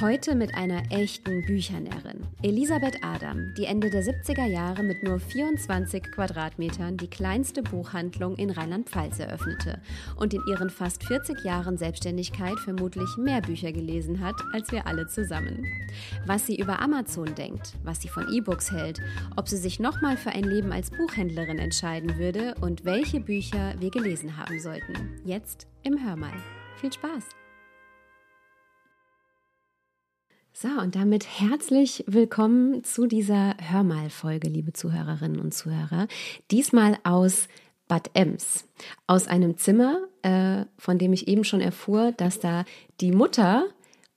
Heute mit einer echten Büchernärin. Elisabeth Adam, die Ende der 70er Jahre mit nur 24 Quadratmetern die kleinste Buchhandlung in Rheinland-Pfalz eröffnete und in ihren fast 40 Jahren Selbstständigkeit vermutlich mehr Bücher gelesen hat als wir alle zusammen. Was sie über Amazon denkt, was sie von E-Books hält, ob sie sich nochmal für ein Leben als Buchhändlerin entscheiden würde und welche Bücher wir gelesen haben sollten. Jetzt im Hörmal. Viel Spaß! So, und damit herzlich willkommen zu dieser Hörmal-Folge, liebe Zuhörerinnen und Zuhörer. Diesmal aus Bad Ems, aus einem Zimmer, äh, von dem ich eben schon erfuhr, dass da die Mutter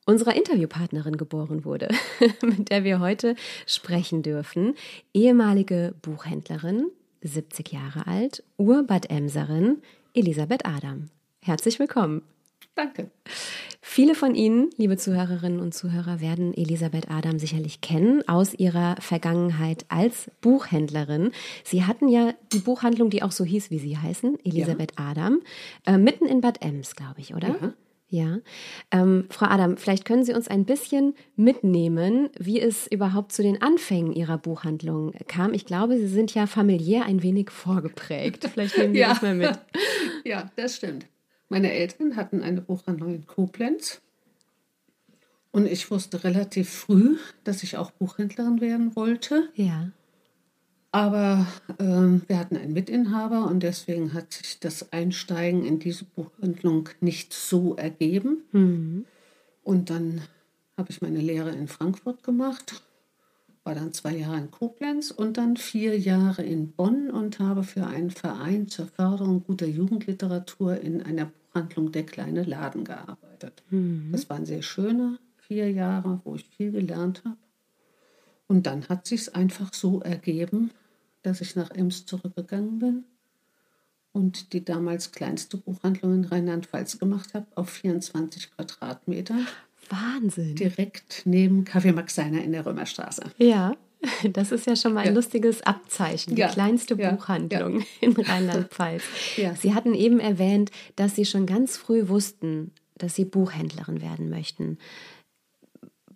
unserer Interviewpartnerin geboren wurde, mit der wir heute sprechen dürfen. Ehemalige Buchhändlerin, 70 Jahre alt, Ur-Bad Emserin, Elisabeth Adam. Herzlich willkommen. Danke. Viele von Ihnen, liebe Zuhörerinnen und Zuhörer, werden Elisabeth Adam sicherlich kennen aus ihrer Vergangenheit als Buchhändlerin. Sie hatten ja die Buchhandlung, die auch so hieß, wie Sie heißen, Elisabeth ja. Adam, äh, mitten in Bad Ems, glaube ich, oder? Ja. Ja. Ähm, Frau Adam, vielleicht können Sie uns ein bisschen mitnehmen, wie es überhaupt zu den Anfängen Ihrer Buchhandlung kam. Ich glaube, Sie sind ja familiär ein wenig vorgeprägt. Vielleicht nehmen Sie ja. das mal mit. Ja, das stimmt. Meine Eltern hatten eine Buchhandlung in Koblenz. Und ich wusste relativ früh, dass ich auch Buchhändlerin werden wollte. Ja. Aber ähm, wir hatten einen Mitinhaber und deswegen hat sich das Einsteigen in diese Buchhandlung nicht so ergeben. Mhm. Und dann habe ich meine Lehre in Frankfurt gemacht war dann zwei Jahre in Koblenz und dann vier Jahre in Bonn und habe für einen Verein zur Förderung guter Jugendliteratur in einer Buchhandlung Der kleine Laden gearbeitet. Mhm. Das waren sehr schöne vier Jahre, wo ich viel gelernt habe. Und dann hat sich es einfach so ergeben, dass ich nach Ems zurückgegangen bin und die damals kleinste Buchhandlung in Rheinland-Pfalz gemacht habe, auf 24 Quadratmeter. Wahnsinn. Direkt neben Kaffee Max Seiner in der Römerstraße. Ja, das ist ja schon mal ein ja. lustiges Abzeichen. Die ja. kleinste ja. Buchhandlung in Rheinland-Pfalz. Sie hatten eben erwähnt, dass Sie schon ganz früh wussten, dass Sie Buchhändlerin werden möchten.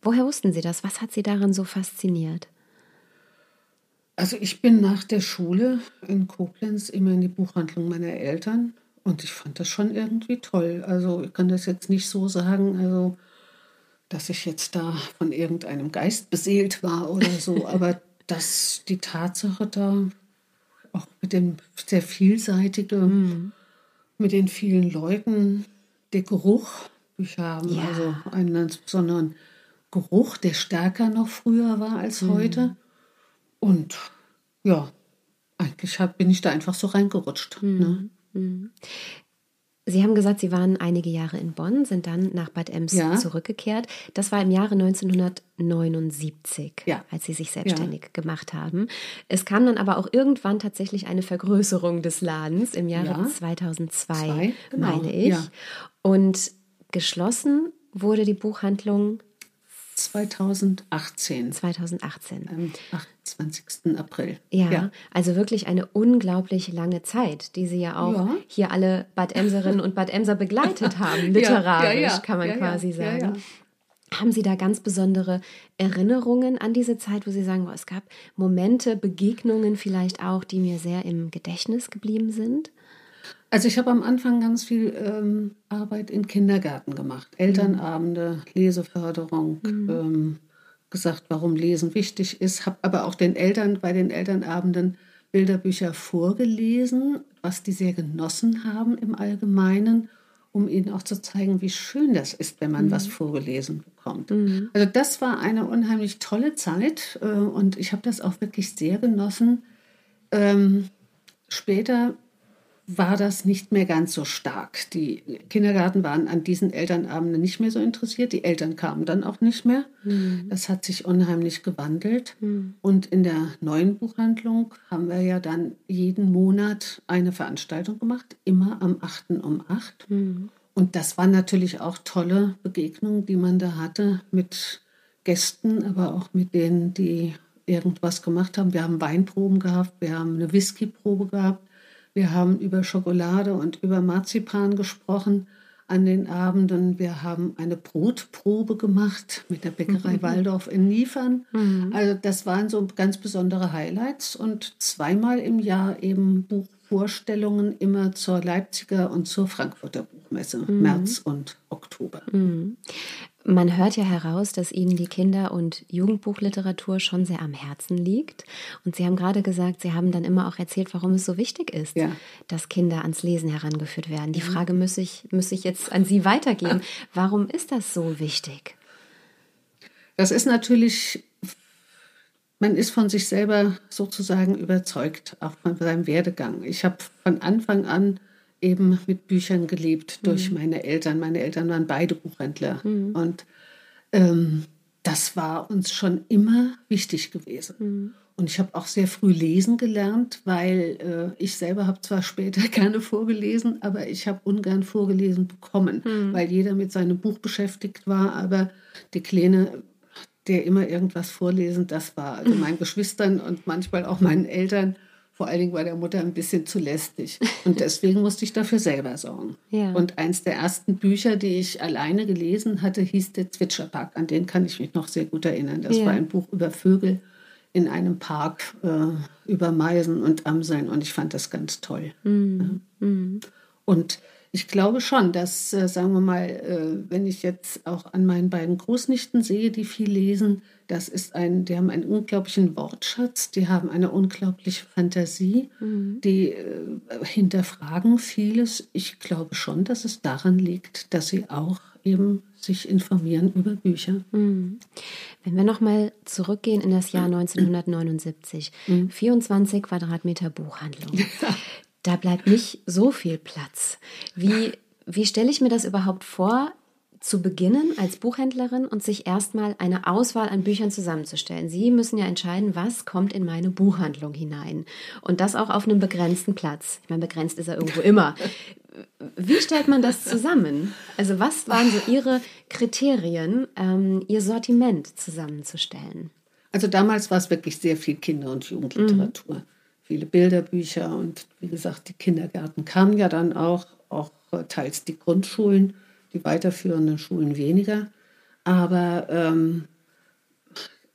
Woher wussten Sie das? Was hat Sie daran so fasziniert? Also ich bin nach der Schule in Koblenz immer in die Buchhandlung meiner Eltern und ich fand das schon irgendwie toll. Also ich kann das jetzt nicht so sagen. Also dass ich jetzt da von irgendeinem Geist beseelt war oder so, aber dass die Tatsache da auch mit dem sehr vielseitigen, mhm. mit den vielen Leuten, der Geruch, ich habe ja. also einen ganz besonderen Geruch, der stärker noch früher war als mhm. heute. Und ja, eigentlich hab, bin ich da einfach so reingerutscht. Mhm. Ne? Sie haben gesagt, Sie waren einige Jahre in Bonn, sind dann nach Bad Ems ja. zurückgekehrt. Das war im Jahre 1979, ja. als Sie sich selbstständig ja. gemacht haben. Es kam dann aber auch irgendwann tatsächlich eine Vergrößerung des Ladens im Jahre 2002, Zwei, genau. meine ich. Und geschlossen wurde die Buchhandlung 2018. 2018. Am 28. April. Ja, ja, also wirklich eine unglaublich lange Zeit, die Sie ja auch ja. hier alle Bad Emserinnen und Bad Emser begleitet haben, literarisch ja, kann man quasi sagen. Haben Sie da ganz besondere Erinnerungen an diese Zeit, wo Sie sagen, es gab Momente, Begegnungen vielleicht auch, die mir sehr im Gedächtnis geblieben sind? Also ich habe am Anfang ganz viel ähm, Arbeit in Kindergärten gemacht. Elternabende, Leseförderung, mhm. ähm, gesagt, warum Lesen wichtig ist. Habe aber auch den Eltern bei den Elternabenden Bilderbücher vorgelesen, was die sehr genossen haben im Allgemeinen, um ihnen auch zu zeigen, wie schön das ist, wenn man mhm. was vorgelesen bekommt. Mhm. Also das war eine unheimlich tolle Zeit äh, und ich habe das auch wirklich sehr genossen. Ähm, später war das nicht mehr ganz so stark. Die Kindergarten waren an diesen Elternabenden nicht mehr so interessiert. Die Eltern kamen dann auch nicht mehr. Mhm. Das hat sich unheimlich gewandelt. Mhm. Und in der neuen Buchhandlung haben wir ja dann jeden Monat eine Veranstaltung gemacht, immer am 8. um 8. Mhm. Und das waren natürlich auch tolle Begegnungen, die man da hatte mit Gästen, aber auch mit denen, die irgendwas gemacht haben. Wir haben Weinproben gehabt, wir haben eine Whiskyprobe gehabt wir haben über Schokolade und über Marzipan gesprochen an den Abenden. Wir haben eine Brotprobe gemacht mit der Bäckerei mhm. Waldorf in Niefern. Mhm. Also das waren so ganz besondere Highlights und zweimal im Jahr eben Buchvorstellungen immer zur Leipziger und zur Frankfurter Buchmesse, mhm. März und Oktober. Man hört ja heraus, dass Ihnen die Kinder- und Jugendbuchliteratur schon sehr am Herzen liegt. Und Sie haben gerade gesagt, Sie haben dann immer auch erzählt, warum es so wichtig ist, ja. dass Kinder ans Lesen herangeführt werden. Die mhm. Frage muss ich, muss ich jetzt an Sie weitergeben. Warum ist das so wichtig? Das ist natürlich, man ist von sich selber sozusagen überzeugt, auch von seinem Werdegang. Ich habe von Anfang an eben mit Büchern gelebt durch mhm. meine Eltern. Meine Eltern waren beide Buchhändler. Mhm. Und ähm, das war uns schon immer wichtig gewesen. Mhm. Und ich habe auch sehr früh lesen gelernt, weil äh, ich selber habe zwar später gerne vorgelesen, aber ich habe ungern vorgelesen bekommen, mhm. weil jeder mit seinem Buch beschäftigt war. Aber die Kleine, der immer irgendwas vorlesen, das war also meinen Geschwistern und manchmal auch meinen Eltern vor allen Dingen war der Mutter ein bisschen zu lästig. Und deswegen musste ich dafür selber sorgen. Ja. Und eins der ersten Bücher, die ich alleine gelesen hatte, hieß Der Zwitscherpark. An den kann ich mich noch sehr gut erinnern. Das ja. war ein Buch über Vögel in einem Park äh, über Meisen und Amseln. Und ich fand das ganz toll. Mhm. Mhm. Und ich glaube schon, dass, äh, sagen wir mal, äh, wenn ich jetzt auch an meinen beiden Großnichten sehe, die viel lesen, das ist ein, die haben einen unglaublichen Wortschatz, die haben eine unglaubliche Fantasie, mhm. die äh, hinterfragen vieles. Ich glaube schon, dass es daran liegt, dass sie auch eben sich informieren über Bücher. Mhm. Wenn wir nochmal zurückgehen in das Jahr 1979, mhm. 24 Quadratmeter Buchhandlung. da bleibt nicht so viel Platz. Wie, wie stelle ich mir das überhaupt vor, zu beginnen als Buchhändlerin und sich erstmal eine Auswahl an Büchern zusammenzustellen? Sie müssen ja entscheiden, was kommt in meine Buchhandlung hinein. Und das auch auf einem begrenzten Platz. Ich meine, begrenzt ist er irgendwo immer. Wie stellt man das zusammen? Also was waren so Ihre Kriterien, ähm, Ihr Sortiment zusammenzustellen? Also damals war es wirklich sehr viel Kinder- und Jugendliteratur. Mhm viele Bilderbücher und wie gesagt, die Kindergärten kamen ja dann auch, auch teils die Grundschulen, die weiterführenden Schulen weniger. Aber ähm,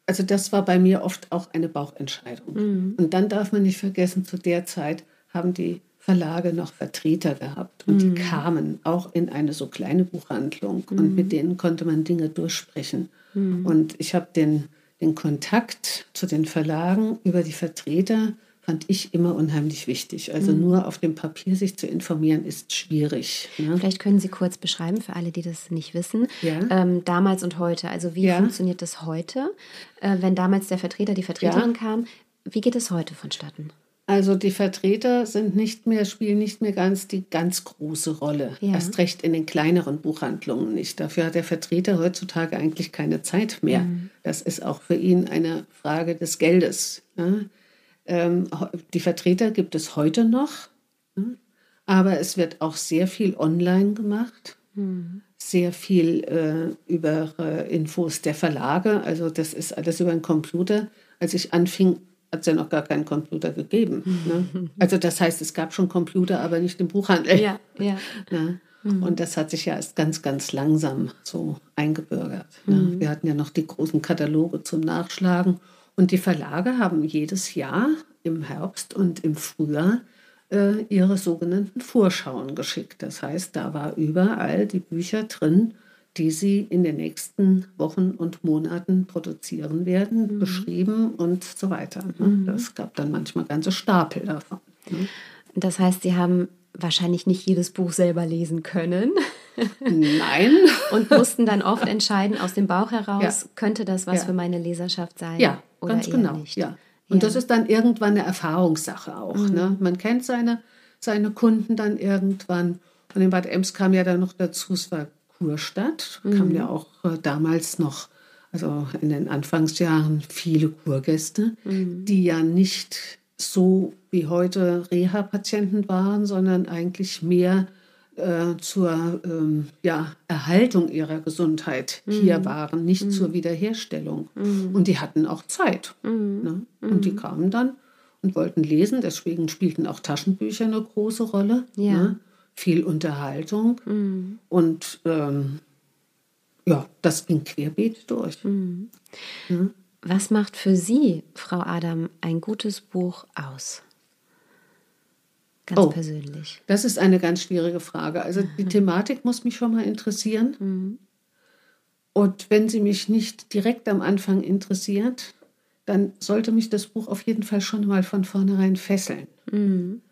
also das war bei mir oft auch eine Bauchentscheidung. Mhm. Und dann darf man nicht vergessen, zu der Zeit haben die Verlage noch Vertreter gehabt und mhm. die kamen auch in eine so kleine Buchhandlung mhm. und mit denen konnte man Dinge durchsprechen. Mhm. Und ich habe den, den Kontakt zu den Verlagen über die Vertreter fand ich immer unheimlich wichtig. Also mhm. nur auf dem Papier sich zu informieren, ist schwierig. Ne? Vielleicht können Sie kurz beschreiben, für alle, die das nicht wissen, ja. ähm, damals und heute. Also wie ja. funktioniert das heute, äh, wenn damals der Vertreter, die Vertreterin ja. kam? Wie geht es heute vonstatten? Also die Vertreter sind nicht mehr, spielen nicht mehr ganz die ganz große Rolle. Ja. Erst recht in den kleineren Buchhandlungen nicht. Dafür hat der Vertreter heutzutage eigentlich keine Zeit mehr. Mhm. Das ist auch für ihn eine Frage des Geldes. Ja? Ähm, die Vertreter gibt es heute noch, ne? aber es wird auch sehr viel online gemacht, mhm. sehr viel äh, über äh, Infos der Verlage. Also das ist alles über den Computer. Als ich anfing, hat es ja noch gar keinen Computer gegeben. Ne? Also das heißt, es gab schon Computer, aber nicht im Buchhandel. Ja, ja. Ne? Mhm. Und das hat sich ja erst ganz, ganz langsam so eingebürgert. Ne? Mhm. Wir hatten ja noch die großen Kataloge zum Nachschlagen. Und die Verlage haben jedes Jahr im Herbst und im Frühjahr äh, ihre sogenannten Vorschauen geschickt. Das heißt, da war überall die Bücher drin, die sie in den nächsten Wochen und Monaten produzieren werden, mhm. beschrieben und so weiter. Ne? Mhm. Das gab dann manchmal ganze Stapel davon. Ne? Das heißt, Sie haben wahrscheinlich nicht jedes Buch selber lesen können. Nein. und mussten dann oft entscheiden aus dem Bauch heraus, ja. könnte das was ja. für meine Leserschaft sein? Ja, oder ganz genau. Nicht. Ja. Und das ist dann irgendwann eine Erfahrungssache auch. Mhm. Ne? Man kennt seine, seine Kunden dann irgendwann. Und in Bad Ems kam ja dann noch dazu, es war Kurstadt, mhm. kam ja auch äh, damals noch, also in den Anfangsjahren, viele Kurgäste, mhm. die ja nicht so wie heute Reha-Patienten waren, sondern eigentlich mehr äh, zur ähm, ja, Erhaltung ihrer Gesundheit mhm. hier waren, nicht mhm. zur Wiederherstellung. Mhm. Und die hatten auch Zeit. Mhm. Ne? Und die mhm. kamen dann und wollten lesen. Deswegen spielten auch Taschenbücher eine große Rolle. Ja. Ne? Viel Unterhaltung. Mhm. Und ähm, ja, das ging querbeet durch. Ne? Was macht für Sie, Frau Adam, ein gutes Buch aus? Ganz oh, persönlich. Das ist eine ganz schwierige Frage. Also die Thematik muss mich schon mal interessieren. Mhm. Und wenn sie mich nicht direkt am Anfang interessiert, dann sollte mich das Buch auf jeden Fall schon mal von vornherein fesseln. Mhm.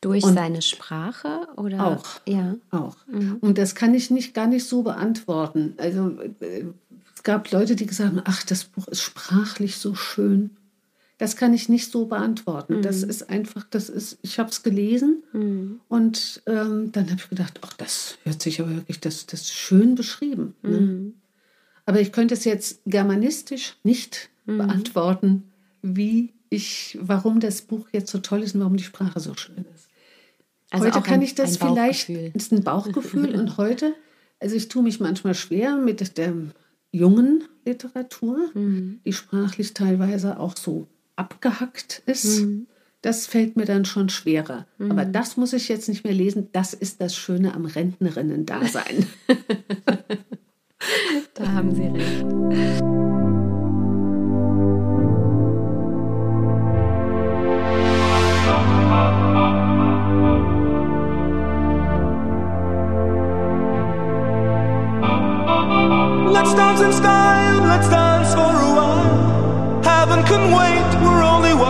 Durch Und seine Sprache oder auch ja auch mhm. und das kann ich nicht gar nicht so beantworten. Also äh, es gab Leute, die gesagt haben, ach das Buch ist sprachlich so schön. Das kann ich nicht so beantworten. Mhm. Das ist einfach, das ist, ich habe es gelesen mhm. und ähm, dann habe ich gedacht, ach, das hört sich aber wirklich, das, das ist schön beschrieben. Ne? Mhm. Aber ich könnte es jetzt germanistisch nicht mhm. beantworten, wie ich, warum das Buch jetzt so toll ist und warum die Sprache so schön ist. Also heute kann ein, ich das vielleicht, es ist ein Bauchgefühl und heute, also ich tue mich manchmal schwer mit der jungen Literatur, mhm. die sprachlich teilweise auch so abgehackt ist, mhm. das fällt mir dann schon schwerer. Mhm. Aber das muss ich jetzt nicht mehr lesen. Das ist das Schöne am Rentnerinnen-Dasein. da haben Sie recht.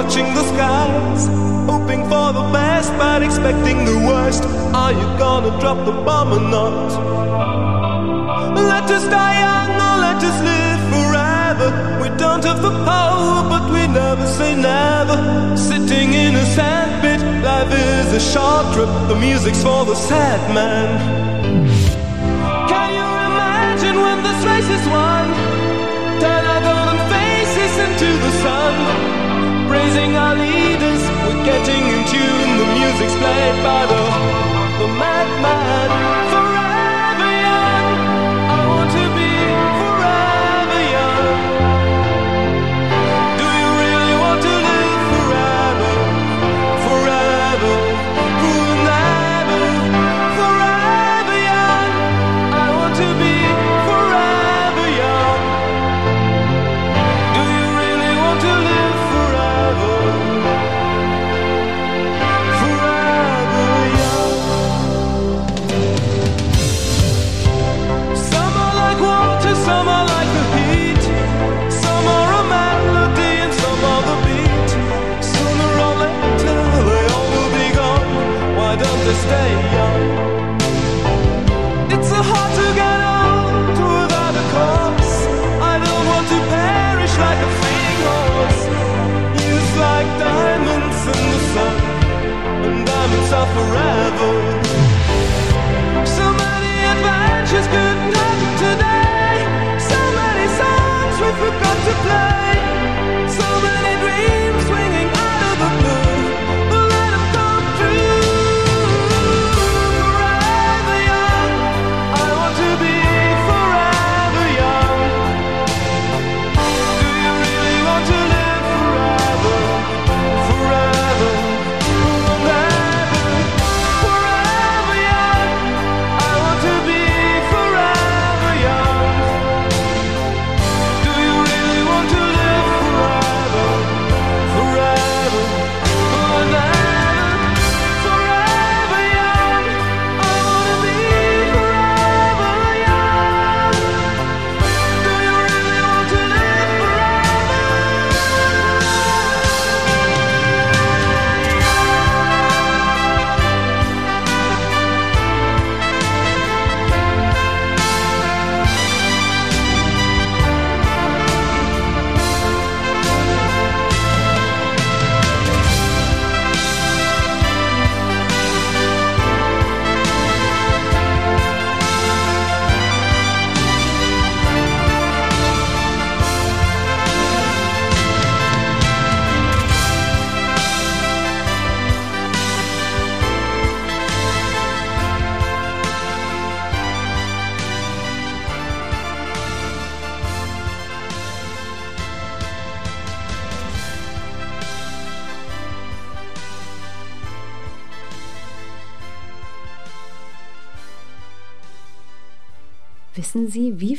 Watching the skies, hoping for the best but expecting the worst. Are you gonna drop the bomb or not? Let us die young or let us live forever. We don't have the power, but we never say never. Sitting in a sandpit, life is a short trip. The music's for the sad man. Can you imagine when this race is won? Turn our golden faces into the sun praising our leaders. We're getting in tune. The music's played by the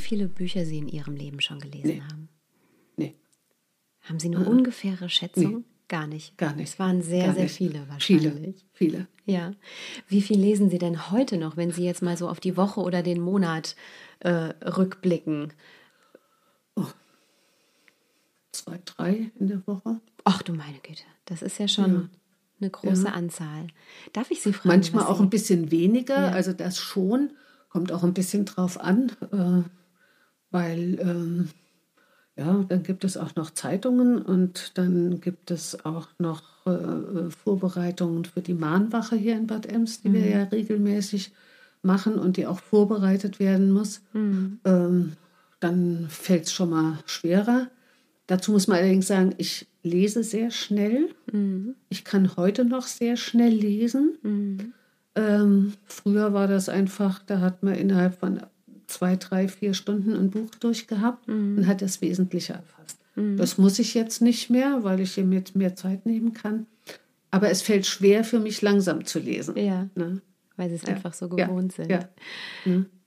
viele Bücher Sie in Ihrem Leben schon gelesen Nee. haben? Nee, Haben Sie eine ungefähre Schätzung? Nee. Gar nicht. gar nicht. Es waren sehr, Gar sehr nicht. viele wahrscheinlich. Viele, viele. Ja. Wie viel lesen Sie denn heute noch, wenn Sie jetzt mal so auf die Woche oder den Monat äh, rückblicken? Zwei, drei in der Woche. Ach du meine Güte, das ist ja schon eine große Anzahl. Darf ich Sie fragen? Manchmal auch Sie- ein bisschen weniger, also das schon. Kommt auch ein bisschen drauf an, äh, weil ähm, ja, dann gibt es auch noch Zeitungen und dann gibt es auch noch äh, äh, Vorbereitungen für die Mahnwache hier in Bad Ems, die wir ja regelmäßig machen und die auch vorbereitet werden muss. Ähm, dann fällt es schon mal schwerer. Dazu muss man allerdings sagen, ich lese sehr schnell. Ich kann heute noch sehr schnell lesen. Ähm, früher war das einfach, da hat man innerhalb von zwei, drei, vier Stunden ein Buch durchgehabt und hat das Wesentliche erfasst. Das muss ich jetzt nicht mehr, weil ich hier mit mehr Zeit nehmen kann. Aber es fällt schwer für mich, langsam zu lesen. Ja, Ne? weil Sie es Ja. einfach so Ja. gewohnt sind. Ja.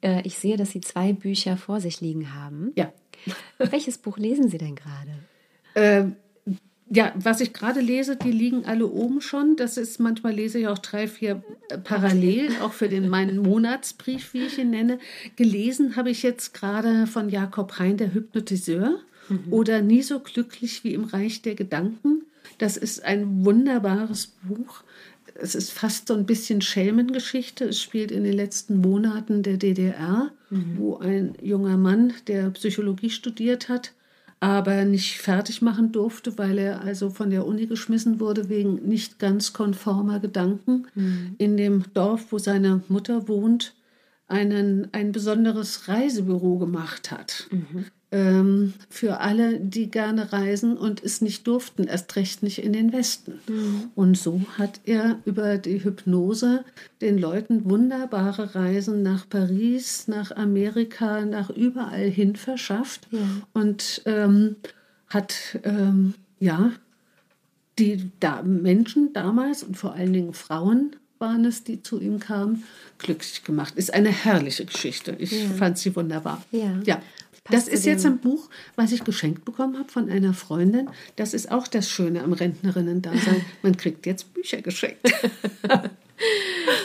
Äh, ich sehe, dass Sie zwei Bücher vor sich liegen haben. Ja. Welches Buch lesen Sie denn gerade? Ähm, ja, was ich gerade lese, die liegen alle oben schon. Das ist manchmal lese ich auch drei, vier äh, parallel, auch für den meinen Monatsbrief, wie ich ihn nenne. Gelesen habe ich jetzt gerade von Jakob Hein, der Hypnotiseur, oder Nie so glücklich wie im Reich der Gedanken. Das ist ein wunderbares Buch. Es ist fast so ein bisschen Schelmengeschichte. Es spielt in den letzten Monaten der DDR, wo ein junger Mann, der Psychologie studiert hat, aber nicht fertig machen durfte, weil er also von der Uni geschmissen wurde wegen nicht ganz konformer Gedanken. In dem Dorf, wo seine Mutter wohnt, einen, ein besonderes Reisebüro gemacht hat. Ähm, für alle, die gerne reisen und es nicht durften, erst recht nicht in den Westen. Und so hat er über die Hypnose den Leuten wunderbare Reisen nach Paris, nach Amerika, nach überall hin verschafft und ähm, hat ähm, ja die da Menschen damals und vor allen Dingen Frauen waren es, die zu ihm kamen, glücklich gemacht. Ist eine herrliche Geschichte. Ich fand sie wunderbar. Ja. ja. Das ist jetzt ein Buch, was ich geschenkt bekommen habe von einer Freundin. Das ist auch das Schöne am Rentnerinnen-Dasein. Man kriegt jetzt Bücher geschenkt.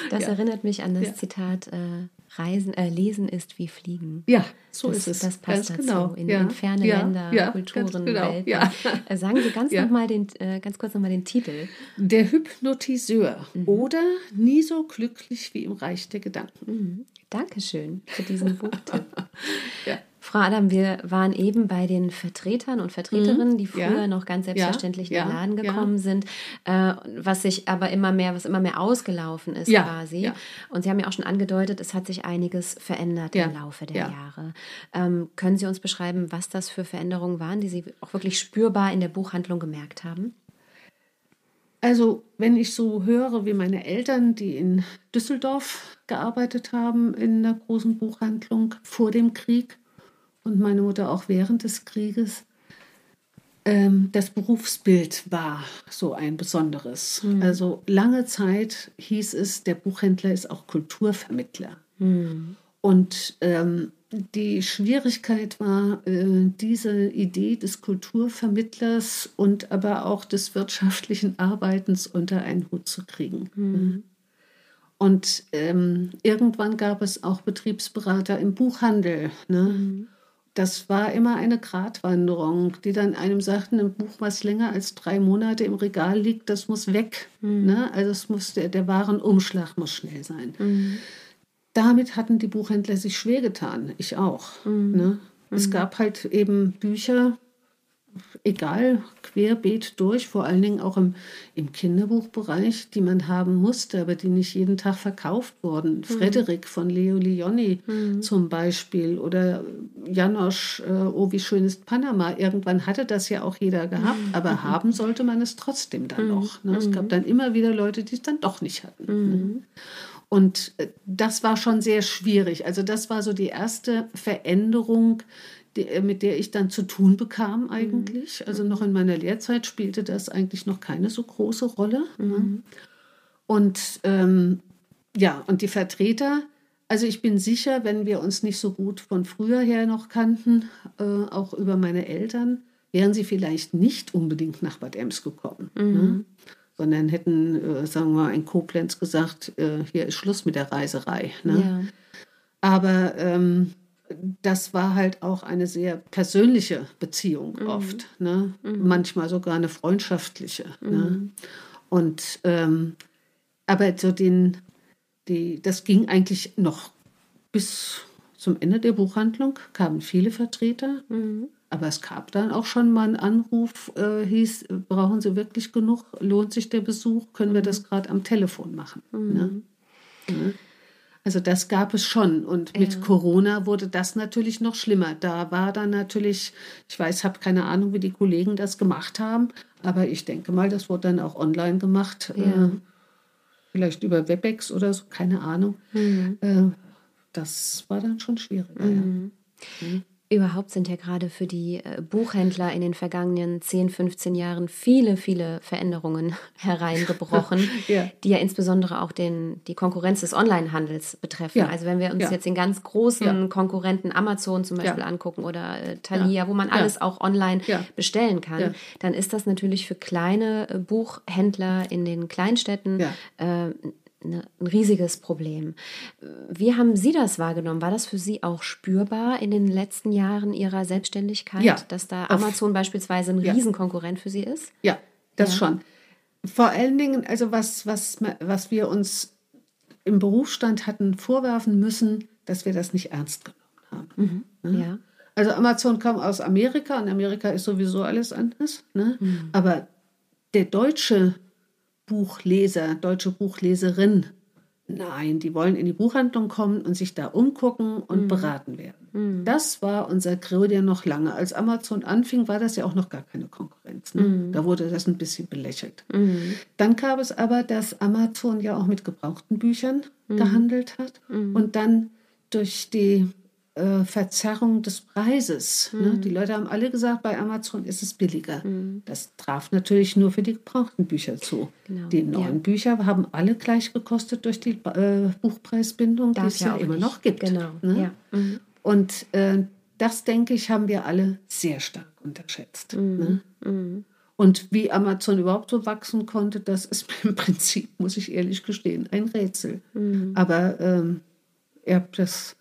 Das erinnert mich an das Zitat, äh, Reisen, äh, Lesen ist wie Fliegen. Ja, so das, ist es. Das passt Ganz dazu. genau. In, Ja. in ferne Ja. Länder, Ja, Kulturen, genau. Welten. Ja. Äh, Sagen Sie ganz, noch mal den, äh, ganz kurz nochmal den Titel. Der Hypnotiseur oder nie so glücklich wie im Reich der Gedanken. Dankeschön für diesen Buchtipp. Ja. Frau Adam, wir waren eben bei den Vertretern und Vertreterinnen, die früher Mhm. Ja. noch ganz selbstverständlich Ja. in den Laden Ja. gekommen sind, äh, was sich aber immer mehr, was immer mehr ausgelaufen ist Ja. quasi. Ja. Und Sie haben ja auch schon angedeutet, es hat sich einiges verändert Ja. im Laufe der Ja. Jahre. Ähm, können Sie uns beschreiben, was das für Veränderungen waren, die Sie auch wirklich spürbar in der Buchhandlung gemerkt haben? Also, wenn ich so höre, wie meine Eltern, die in Düsseldorf gearbeitet haben, in einer großen Buchhandlung vor dem Krieg und meine Mutter auch während des Krieges, ähm, das Berufsbild war so ein besonderes. Also lange Zeit hieß es, der Buchhändler ist auch Kulturvermittler. Und ähm, die Schwierigkeit war, äh, diese Idee des Kulturvermittlers und aber auch des wirtschaftlichen Arbeitens unter einen Hut zu kriegen. Und ähm, irgendwann gab es auch Betriebsberater im Buchhandel. Ne? Das war immer eine Gratwanderung, die dann einem sagten, ein Buch, was länger als drei Monate im Regal liegt, das muss weg. Ne? Also es muss, der, der Warenumschlag muss schnell sein. Damit hatten die Buchhändler sich schwer getan, ich auch. Ne? Es gab halt eben Bücher, egal, querbeet durch, vor allen Dingen auch im, im Kinderbuchbereich, die man haben musste, aber die nicht jeden Tag verkauft wurden. Frederik von Leo Leoni zum Beispiel oder Janosch, äh, Oh, wie schön ist Panama. Irgendwann hatte das ja auch jeder gehabt, aber haben sollte man es trotzdem dann noch. Ne? Es gab dann immer wieder Leute, die es dann doch nicht hatten. Ne? Und äh, das war schon sehr schwierig. Also das war so die erste Veränderung, die, äh, mit der ich dann zu tun bekam eigentlich. Also noch in meiner Lehrzeit spielte das eigentlich noch keine so große Rolle. Ne? Und ähm, ja, und die Vertreter Also ich bin sicher, wenn wir uns nicht so gut von früher her noch kannten, äh, auch über meine Eltern, wären sie vielleicht nicht unbedingt nach Bad Ems gekommen. Mhm. Ne? Sondern hätten, äh, sagen wir mal, in Koblenz gesagt, äh, hier ist Schluss mit der Reiserei. Ne? Ja. Aber ähm, das war halt auch eine sehr persönliche Beziehung mhm. oft. Ne? Mhm. Manchmal sogar eine freundschaftliche. Ne? Mhm. Und ähm, aber so den die, das ging eigentlich noch bis zum Ende der Buchhandlung, kamen viele Vertreter. Mhm. Aber es gab dann auch schon mal einen Anruf, äh, hieß, brauchen Sie wirklich genug? Lohnt sich der Besuch? Können wir das gerade am Telefon machen? Mhm. Ne? Also das gab es schon. Und mit ja. Corona wurde das natürlich noch schlimmer. Da war dann natürlich, ich weiß, habe keine Ahnung, wie die Kollegen das gemacht haben, aber ich denke mal, das wurde dann auch online gemacht. Ja. Äh, vielleicht über Webex oder so, keine Ahnung. Mhm. Äh, das war dann schon schwierig. Mhm. Ja. Mhm. Überhaupt sind ja gerade für die äh, Buchhändler in den vergangenen 10, 15 Jahren viele, viele Veränderungen hereingebrochen, ja. die ja insbesondere auch den, die Konkurrenz des Onlinehandels betreffen. Ja. Also wenn wir uns ja. jetzt den ganz großen Konkurrenten Amazon zum Beispiel angucken oder äh, Thalia, wo man alles auch online bestellen kann, dann ist das natürlich für kleine äh, Buchhändler in den Kleinstädten äh, eine, ein riesiges Problem. Wie haben Sie das wahrgenommen? War das für Sie auch spürbar in den letzten Jahren Ihrer Selbstständigkeit, ja, dass da Amazon beispielsweise ein ja. Riesenkonkurrent für Sie ist? Ja, das ja. schon. Vor allen Dingen, also was, was, was wir uns im Berufsstand hatten vorwerfen müssen, dass wir das nicht ernst genommen haben. Mhm. Ne? Ja. Also Amazon kam aus Amerika und Amerika ist sowieso alles anders. Ne? Mhm. Aber der deutsche Buchleser, deutsche Buchleserin. Nein, die wollen in die Buchhandlung kommen und sich da umgucken und mhm. beraten werden. Mhm. Das war unser Credo ja noch lange. Als Amazon anfing, war das ja auch noch gar keine Konkurrenz. Ne? Mhm. Da wurde das ein bisschen belächelt. Mhm. Dann gab es aber, dass Amazon ja auch mit gebrauchten Büchern mhm. gehandelt hat mhm. und dann durch die äh, Verzerrung des Preises. Mhm. Ne? Die Leute haben alle gesagt, bei Amazon ist es billiger. Mhm. Das traf natürlich nur für die gebrauchten Bücher zu. Genau. Die neuen ja. Bücher haben alle gleich gekostet durch die äh, Buchpreisbindung, Darf die es ja, ja immer nicht. noch gibt. Genau. Ne? Ja. Mhm. Und äh, das, denke ich, haben wir alle sehr stark unterschätzt. Mhm. Ne? Mhm. Und wie Amazon überhaupt so wachsen konnte, das ist mir im Prinzip, muss ich ehrlich gestehen, ein Rätsel. Mhm. Aber ähm, ja, das,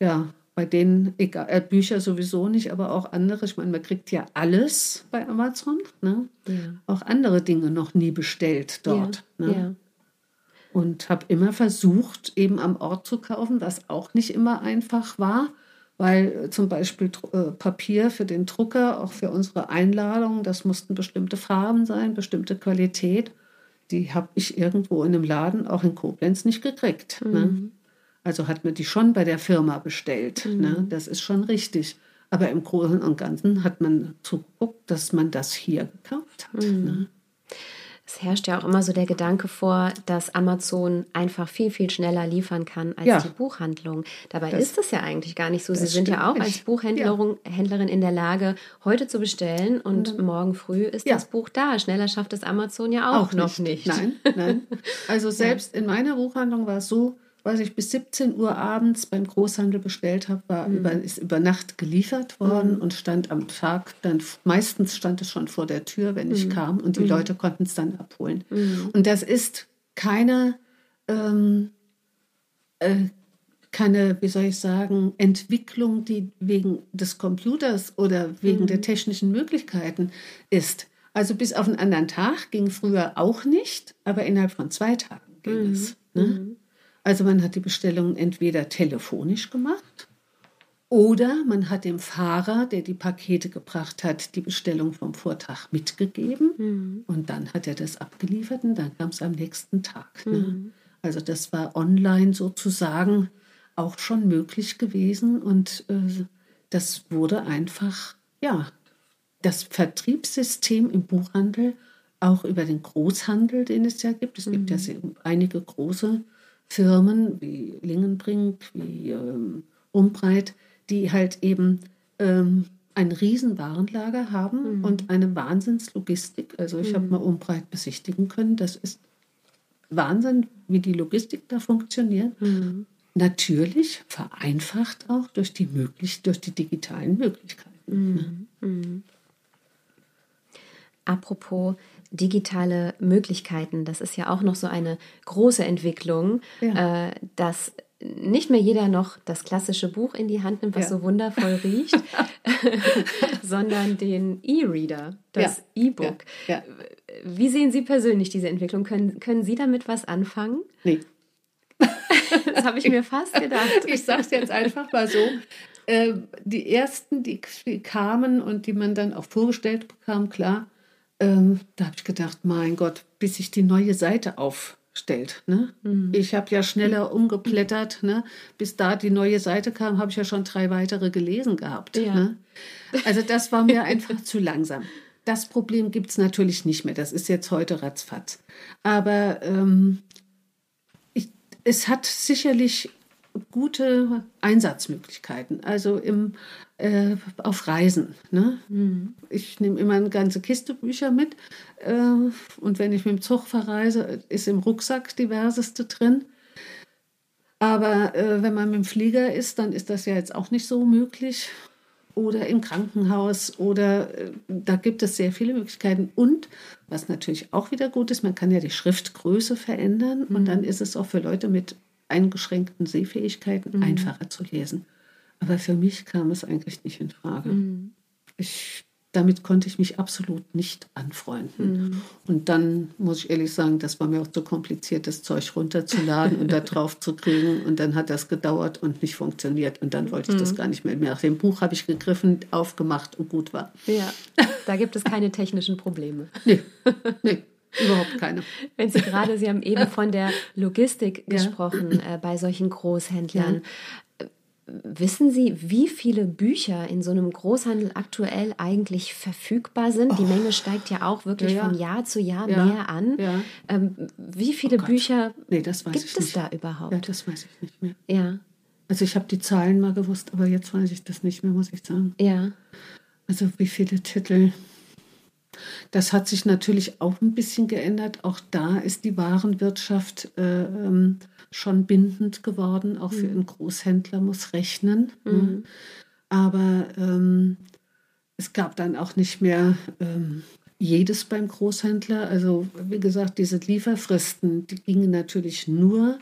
ja, bei denen, egal, äh, Bücher sowieso nicht, aber auch andere. Ich meine, man kriegt ja alles bei Amazon. Ne? Ja. Auch andere Dinge noch nie bestellt dort. Ja. Ne? Ja. Und habe immer versucht, eben am Ort zu kaufen, was auch nicht immer einfach war, weil äh, zum Beispiel äh, Papier für den Drucker, auch für unsere Einladungen, das mussten bestimmte Farben sein, bestimmte Qualität. Die habe ich irgendwo in einem Laden, auch in Koblenz, nicht gekriegt. Ne? Mhm. Ne? Also hat man die schon bei der Firma bestellt. Mhm. Ne? Das ist schon richtig. Aber im Großen und Ganzen hat man zugeguckt, dass man das hier gekauft hat. Mhm. Ne? Es herrscht ja auch immer so der Gedanke vor, dass Amazon einfach viel, viel schneller liefern kann als ja. die Buchhandlung. Dabei das, ist das ja eigentlich gar nicht so. Sie sind ja auch als Buchhändlerin ja. in der Lage, heute zu bestellen und mhm. morgen früh ist ja. das Buch da. Schneller schafft es Amazon ja auch, auch noch nicht. nicht. Nein, nein. Also selbst in meiner Buchhandlung war es so, was ich bis 17 Uhr abends beim Großhandel bestellt habe, war mhm. über, ist über Nacht geliefert worden mhm. und stand am Tag dann, meistens stand es schon vor der Tür, wenn ich mhm. kam und die mhm. Leute konnten es dann abholen. Mhm. Und das ist keine, ähm, äh, keine, wie soll ich sagen, Entwicklung, die wegen des Computers oder wegen der mhm. technischen Möglichkeiten ist. Also bis auf einen anderen Tag ging früher auch nicht, aber innerhalb von zwei Tagen ging es. Ne? Also man hat die Bestellung entweder telefonisch gemacht oder man hat dem Fahrer, der die Pakete gebracht hat, die Bestellung vom Vortag mitgegeben mhm. und dann hat er das abgeliefert und dann kam es am nächsten Tag. Ne? Mhm. Also das war online sozusagen auch schon möglich gewesen und äh, das wurde einfach, ja, das Vertriebssystem im Buchhandel, auch über den Großhandel, den es ja gibt. Es mhm. gibt ja mhm. einige große Firmen wie Lingenbrink, wie ähm, Umbreit, die halt eben ähm, ein Riesenwarenlager haben mhm. und eine Wahnsinnslogistik. Also ich mhm. habe mal Umbreit besichtigen können. Das ist Wahnsinn, wie die Logistik da funktioniert. Mhm. natürlich vereinfacht auch durch die, möglich durch die digitalen Möglichkeiten. Mhm. Mhm. Apropos digitale Möglichkeiten, das ist ja auch noch so eine große Entwicklung, ja. äh, dass nicht mehr jeder noch das klassische Buch in die Hand nimmt, was ja. so wundervoll riecht, sondern den E-Reader, das ja. E-Book. Wie sehen Sie persönlich diese Entwicklung? Können, können Sie damit was anfangen? Nee. das habe ich mir fast gedacht. Ich sage es jetzt einfach mal so. Äh, die ersten, die, die, kamen und die man dann auch vorgestellt bekam, klar, ähm, da habe ich gedacht, mein Gott, bis sich die neue Seite aufstellt. Ne? Mhm. Ich habe ja schneller umgeblättert. Ne? Bis da die neue Seite kam, habe ich ja schon drei weitere gelesen gehabt. Ja. Ne? Also das war mir einfach zu langsam. Das Problem gibt es natürlich nicht mehr. Das ist jetzt heute ratzfatz. Aber ähm, ich, es hat sicherlich gute Einsatzmöglichkeiten. Also im, äh, auf Reisen. Ne? Mhm. Ich nehme immer eine ganze Kiste Bücher mit. Äh, und wenn ich mit dem Zug verreise, ist im Rucksack diverseste drin. Aber äh, wenn man mit dem Flieger ist, dann ist das ja jetzt auch nicht so möglich oder im Krankenhaus oder äh, da gibt es sehr viele Möglichkeiten. Und was natürlich auch wieder gut ist, man kann ja die Schriftgröße verändern mhm. und dann ist es auch für Leute mit eingeschränkten Sehfähigkeiten mhm. einfacher zu lesen. Aber für mich kam es eigentlich nicht in Frage. Mhm. Ich damit konnte ich mich absolut nicht anfreunden. Mhm. Und dann muss ich ehrlich sagen, das war mir auch zu kompliziert, das Zeug runterzuladen und da drauf zu kriegen. Und dann hat das gedauert und nicht funktioniert. Und dann wollte ich mhm. das gar nicht mehr. Nach dem Buch habe ich gegriffen, aufgemacht und gut war. Ja, da gibt es keine technischen Probleme. Nee, nee. Überhaupt keine. Wenn Sie gerade, Sie haben eben von der Logistik ja. gesprochen äh, bei solchen Großhändlern. Wissen Sie, wie viele Bücher in so einem Großhandel aktuell eigentlich verfügbar sind? Oh. Die Menge steigt ja auch wirklich ja, ja. von Jahr zu Jahr ja. mehr an. Ähm, wie viele oh Bücher nee, gibt es nicht. da überhaupt? Ja, das weiß ich nicht mehr. Ja. Also ich habe die Zahlen mal gewusst, aber jetzt weiß ich das nicht mehr, muss ich sagen. Ja. Also wie viele Titel. Das hat sich natürlich auch ein bisschen geändert. Auch da ist die Warenwirtschaft äh, ähm, schon bindend geworden, auch für mhm. einen Großhändler muss rechnen. Ne? Mhm. Aber ähm, es gab dann auch nicht mehr ähm, jedes beim Großhändler. Also wie gesagt, diese Lieferfristen, die gingen natürlich nur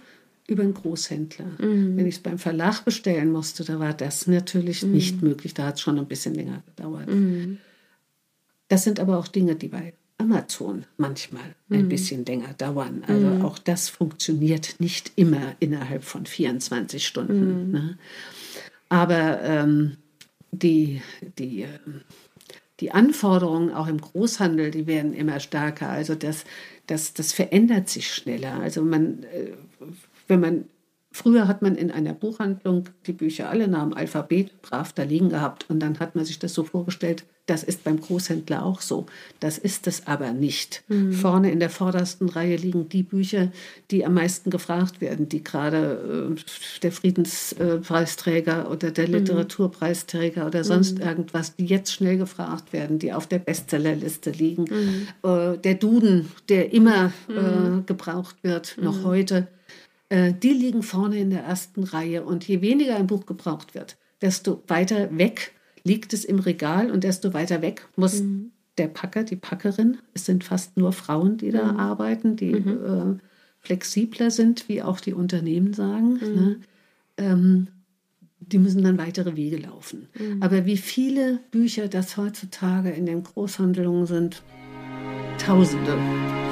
über einen Großhändler. Mhm. Wenn ich es beim Verlag bestellen musste, da war das natürlich mhm. nicht möglich. Da hat es schon ein bisschen länger gedauert. Das sind aber auch Dinge, die bei Amazon manchmal ein mhm. bisschen länger dauern. Also mhm. auch das funktioniert nicht immer innerhalb von 24 Stunden. Mhm. Ne? Aber ähm, die, die, ähm, die Anforderungen auch im Großhandel, die werden immer stärker. Also das, das, das verändert sich schneller. Also man, äh, wenn man Früher hat man in einer Buchhandlung die Bücher alle nach dem Alphabet brav da liegen gehabt und dann hat man sich das so vorgestellt, das ist beim Großhändler auch so. Das ist es aber nicht. Mhm. Vorne in der vordersten Reihe liegen die Bücher, die am meisten gefragt werden, die gerade äh, der Friedenspreisträger oder der mhm. Literaturpreisträger oder sonst mhm. irgendwas, die jetzt schnell gefragt werden, die auf der Bestsellerliste liegen. Mhm. Äh, der Duden, der immer äh, mhm. gebraucht wird, noch mhm. heute äh, die liegen vorne in der ersten Reihe. Und je weniger ein Buch gebraucht wird, desto weiter weg liegt es im Regal und desto weiter weg muss mhm. der Packer, die Packerin, es sind fast nur Frauen, die da mhm. arbeiten, die mhm. äh, flexibler sind, wie auch die Unternehmen sagen. Mhm. Ne? Ähm, die müssen dann weitere Wege laufen. Mhm. Aber wie viele Bücher das heutzutage in den Großhandlungen sind, Tausende.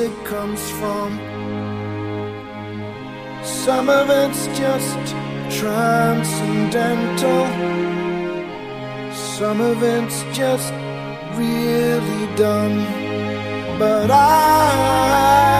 music comes from. Some of it's just transcendental, some of it's just really dumb. But I,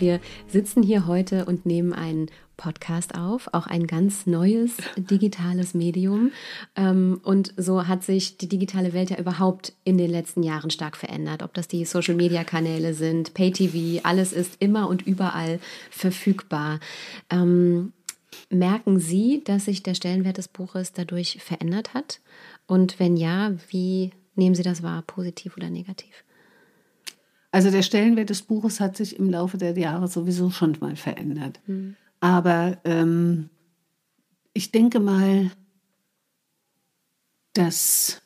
wir sitzen hier heute und nehmen einen Podcast auf, auch ein ganz neues digitales Medium. Ähm, Und so hat sich die digitale Welt ja überhaupt in den letzten Jahren stark verändert. Ob das die Social-Media-Kanäle sind, Pay-TV, alles ist immer und überall verfügbar. Ähm, merken Sie, dass sich der Stellenwert des Buches dadurch verändert hat? Und wenn ja, wie nehmen Sie das wahr, positiv oder negativ? Also der Stellenwert des Buches hat sich im Laufe der Jahre sowieso schon mal verändert. Aber ähm, ich denke mal, dass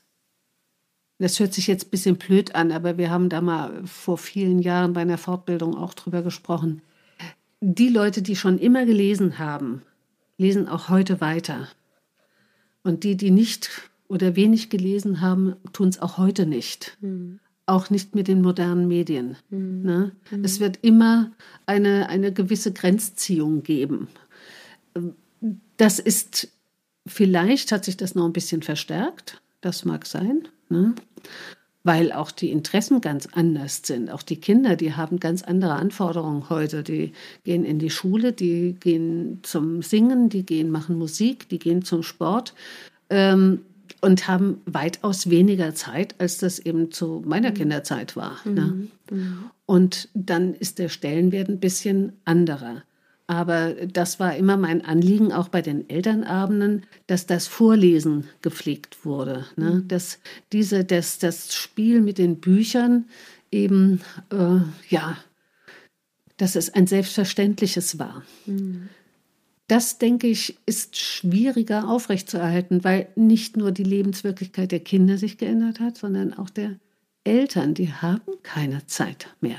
das hört sich jetzt ein bisschen blöd an, aber wir haben da mal vor vielen Jahren bei einer Fortbildung auch drüber gesprochen. Die Leute, die schon immer gelesen haben, lesen auch heute weiter. Und die, die nicht oder wenig gelesen haben, tun es auch heute nicht. Auch nicht mit den modernen Medien. Ne? Es wird immer eine, eine gewisse Grenzziehung geben. Das ist, vielleicht hat sich das noch ein bisschen verstärkt. Das mag sein. Ne? Weil auch die Interessen ganz anders sind. Auch die Kinder, die haben ganz andere Anforderungen heute. Die gehen in die Schule, die gehen zum Singen, die gehen, machen Musik, die gehen zum Sport. Ähm, und haben weitaus weniger Zeit, als das eben zu meiner Kinderzeit war. Ne? Und dann ist der Stellenwert ein bisschen anderer. Aber das war immer mein Anliegen, auch bei den Elternabenden, dass das Vorlesen gepflegt wurde. Ne? Dass diese, dass das Spiel mit den Büchern eben, äh, ja, dass es ein selbstverständliches war. Das, denke ich, ist schwieriger aufrechtzuerhalten, weil nicht nur die Lebenswirklichkeit der Kinder sich geändert hat, sondern auch der Eltern, die haben keine Zeit mehr.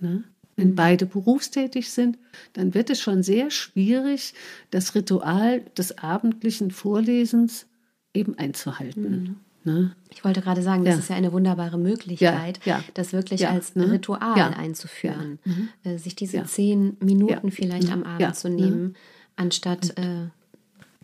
Ne? Wenn beide berufstätig sind, dann wird es schon sehr schwierig, das Ritual des abendlichen Vorlesens eben einzuhalten. Ne? Ich wollte gerade sagen, das ja. ist ja eine wunderbare Möglichkeit, ja, ja. das wirklich als ne? Ritual einzuführen. Mhm. Äh, sich diese zehn Minuten vielleicht am Abend zu nehmen, anstatt äh,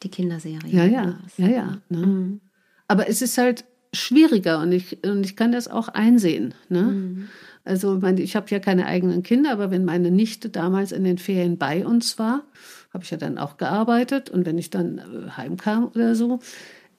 die Kinderserie. Ja, ja, ja, ja. Ne? Mhm. Aber es ist halt schwieriger und ich, und ich kann das auch einsehen. Ne? Mhm. Also ich habe ja keine eigenen Kinder, aber wenn meine Nichte damals in den Ferien bei uns war, habe ich ja dann auch gearbeitet und wenn ich dann äh, heimkam oder so,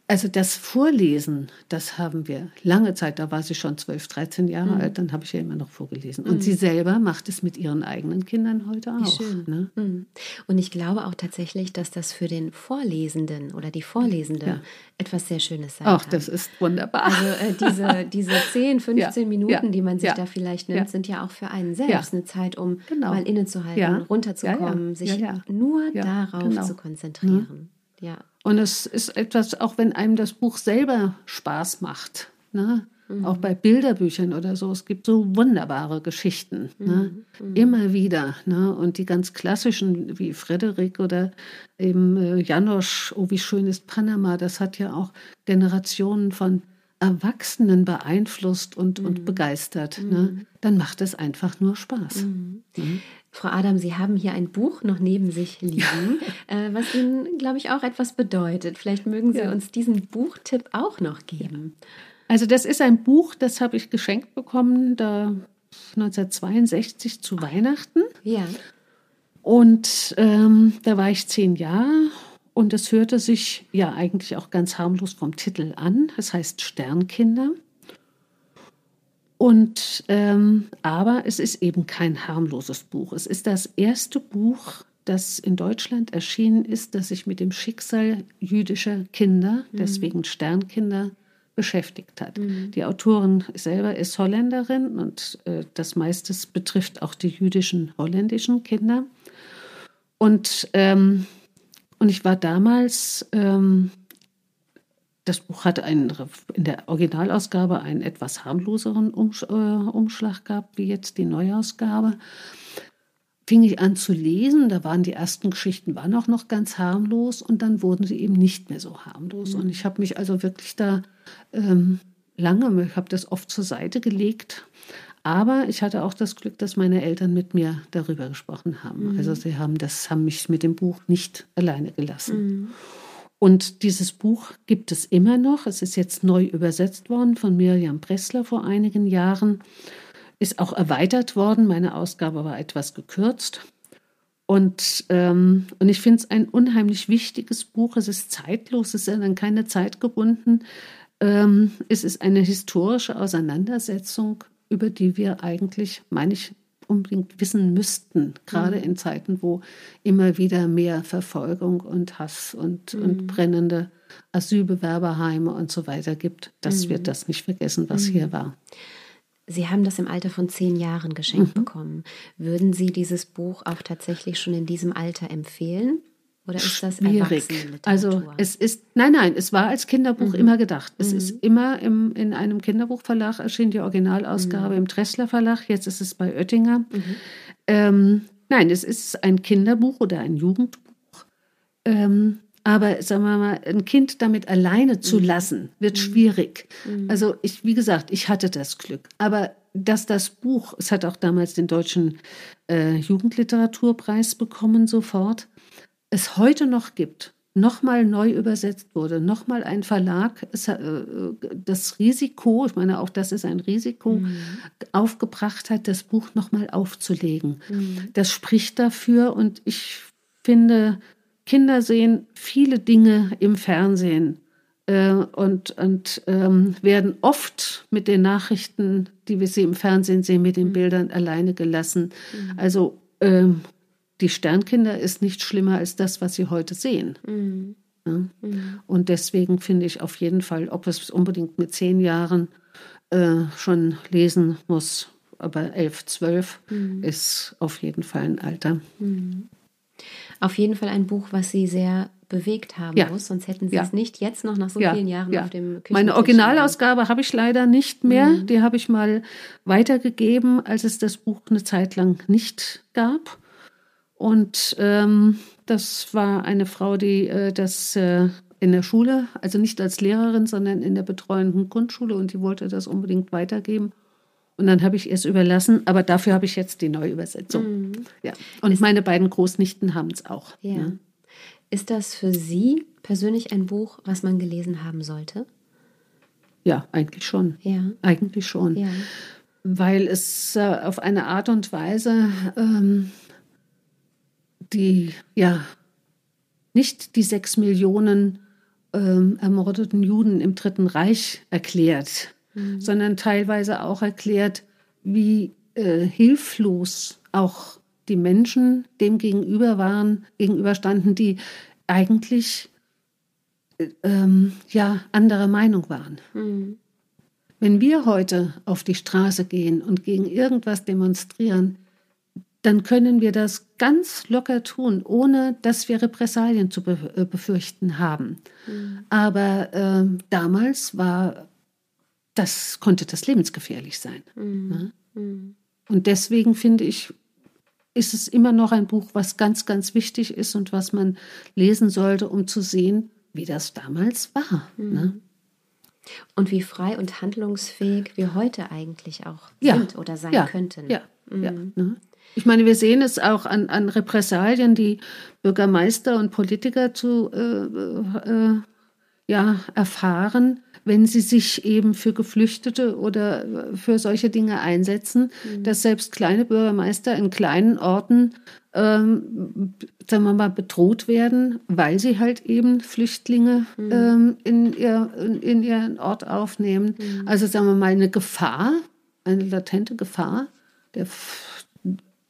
also das Vorlesen, das haben wir lange Zeit, da war sie schon 12, 13 Jahre mhm. alt, dann habe ich ja immer noch vorgelesen. Und mhm. sie selber macht es mit ihren eigenen Kindern heute auch. Wie schön. Ne? Mhm. Und ich glaube auch tatsächlich, dass das für den Vorlesenden oder die Vorlesende ja. etwas sehr Schönes sein Ach, kann. das ist wunderbar. Also äh, diese, diese 10, 15 ja. Minuten, ja. die man sich da vielleicht nimmt, sind ja auch für einen selbst eine Zeit, um genau. mal innezuhalten, runterzukommen, sich nur darauf genau. zu konzentrieren. Ja. Und es ist etwas, auch wenn einem das Buch selber Spaß macht, ne? Mhm. auch bei Bilderbüchern oder so, es gibt so wunderbare Geschichten, ne? mhm. mhm. immer wieder. Ne? Und die ganz klassischen wie Frederik oder eben äh, Janosch, oh wie schön ist Panama, das hat ja auch Generationen von Erwachsenen beeinflusst und, und mhm. begeistert. Ne? Mhm. Dann macht es einfach nur Spaß. Frau Adam, Sie haben hier ein Buch noch neben sich liegen, äh, was Ihnen, glaube ich, auch etwas bedeutet. Vielleicht mögen Sie ja. uns diesen Buchtipp auch noch geben. Also das ist ein Buch, das habe ich geschenkt bekommen, da 1962 zu Weihnachten. Ja. Und ähm, da war ich zehn Jahre und es hörte sich ja eigentlich auch ganz harmlos vom Titel an. Es heißt Sternkinder. Und ähm, aber es ist eben kein harmloses Buch. Es ist das erste Buch, das in Deutschland erschienen ist, das sich mit dem Schicksal jüdischer Kinder, mhm. deswegen Sternkinder, beschäftigt hat. Mhm. Die Autorin selber ist Holländerin und äh, das meiste betrifft auch die jüdischen holländischen Kinder. Und, ähm, und ich war damals ähm, das Buch hatte einen, in der Originalausgabe einen etwas harmloseren äh, Umschlag gehabt, wie jetzt die Neuausgabe. Fing ich an zu lesen, da waren die ersten Geschichten waren auch noch ganz harmlos und dann wurden sie eben nicht mehr so harmlos. Mhm. Und ich habe mich also wirklich da ähm, lange, ich habe das oft zur Seite gelegt. Aber ich hatte auch das Glück, dass meine Eltern mit mir darüber gesprochen haben. Mhm. Also sie haben das, haben mich mit dem Buch nicht alleine gelassen. Mhm. Und dieses Buch gibt es immer noch. Es ist jetzt neu übersetzt worden von Miriam Pressler vor einigen Jahren. Ist auch erweitert worden. Meine Ausgabe war etwas gekürzt. Und, ähm, und ich finde es ein unheimlich wichtiges Buch. Es ist zeitlos, es ist an keine Zeit gebunden. Ähm, es ist eine historische Auseinandersetzung, über die wir eigentlich, meine ich, unbedingt wissen müssten, gerade mhm. in Zeiten, wo immer wieder mehr Verfolgung und Hass und, mhm. und brennende Asylbewerberheime und so weiter gibt, dass mhm. wir das nicht vergessen, was hier mhm. war. Sie haben das im Alter von zehn Jahren geschenkt mhm. bekommen. Würden Sie dieses Buch auch tatsächlich schon in diesem Alter empfehlen? Oder ist das schwierig? Also es ist, nein, nein, es war als Kinderbuch mhm. immer gedacht. Es mhm. ist immer im, in einem Kinderbuchverlag erschienen, die Originalausgabe mhm. im Dressler Verlag, jetzt ist es bei Oettinger. Mhm. Ähm, nein, es ist ein Kinderbuch oder ein Jugendbuch. Ähm, aber sagen wir mal, ein Kind damit alleine zu mhm. lassen, wird mhm. schwierig. Also ich, wie gesagt, ich hatte das Glück. Aber dass das Buch, es hat auch damals den deutschen äh, Jugendliteraturpreis bekommen sofort, es heute noch gibt, nochmal neu übersetzt wurde, nochmal ein Verlag es, äh, das Risiko, ich meine, auch das ist ein Risiko, mhm. aufgebracht hat, das Buch nochmal aufzulegen. Mhm. Das spricht dafür und ich finde, Kinder sehen viele Dinge im Fernsehen äh, und, und ähm, werden oft mit den Nachrichten, die wir sie im Fernsehen sehen, mit den mhm. Bildern alleine gelassen. Mhm. Also ähm, die Sternkinder ist nicht schlimmer als das, was sie heute sehen. Mhm. Ja? Mhm. Und deswegen finde ich auf jeden Fall, ob es unbedingt mit zehn Jahren äh, schon lesen muss, aber elf, zwölf mhm. ist auf jeden Fall ein Alter. Mhm. Auf jeden Fall ein Buch, was Sie sehr bewegt haben ja. muss, sonst hätten Sie ja. es nicht jetzt noch nach so ja. vielen Jahren auf dem Küchentisch. Meine Originalausgabe habe ich leider nicht mehr. Mhm. Die habe ich mal weitergegeben, als es das Buch eine Zeit lang nicht gab. Und ähm, das war eine Frau, die äh, das äh, in der Schule, also nicht als Lehrerin, sondern in der betreuenden Grundschule und die wollte das unbedingt weitergeben. Und dann habe ich es überlassen, aber dafür habe ich jetzt die Neuübersetzung. Mhm. Ja. Und Ist meine beiden Großnichten haben es auch. Ja. ja. Ist das für Sie persönlich ein Buch, was man gelesen haben sollte? Ja, eigentlich schon. Ja. Eigentlich schon. Ja. Weil es äh, auf eine Art und Weise ähm, die, ja, nicht die sechs Millionen ähm, ermordeten Juden im Dritten Reich erklärt, mhm. sondern teilweise auch erklärt, wie äh, hilflos auch die Menschen dem gegenüber waren, gegenüberstanden, die eigentlich äh, ähm, ja anderer Meinung waren. Mhm. Wenn wir heute auf die Straße gehen und gegen irgendwas demonstrieren, dann können wir das ganz locker tun, ohne dass wir Repressalien zu äh, befürchten haben. Mhm. Aber äh, damals war das konnte das lebensgefährlich sein. Mhm. Ne? Mhm. Und deswegen finde ich, ist es immer noch ein Buch, was ganz, ganz wichtig ist und was man lesen sollte, um zu sehen, wie das damals war. Mhm. Ne? Und wie frei und handlungsfähig wir heute eigentlich auch ja. sind oder sein ja. könnten. Ja, ja. Mhm. Ne? Ich meine, wir sehen es auch an, an Repressalien, die Bürgermeister und Politiker zu äh, äh, ja, erfahren, wenn sie sich eben für Geflüchtete oder für solche Dinge einsetzen, mhm. dass selbst kleine Bürgermeister in kleinen Orten, ähm, sagen wir mal, bedroht werden, weil sie halt eben Flüchtlinge mhm. ähm, in, ihr, in, in, ihren Ort aufnehmen. Mhm. Also sagen wir mal, eine Gefahr, eine latente Gefahr der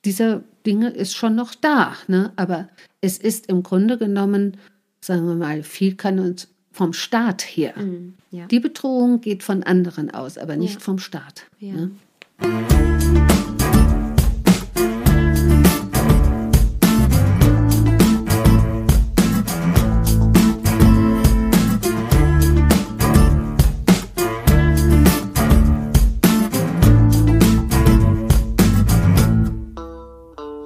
dieser Dinge ist schon noch da. Ne? Aber es ist im Grunde genommen, sagen wir mal, viel kann uns vom Staat her. Mhm, ja. Die Bedrohung geht von anderen aus, aber nicht ja. vom Staat. Ja. Ne?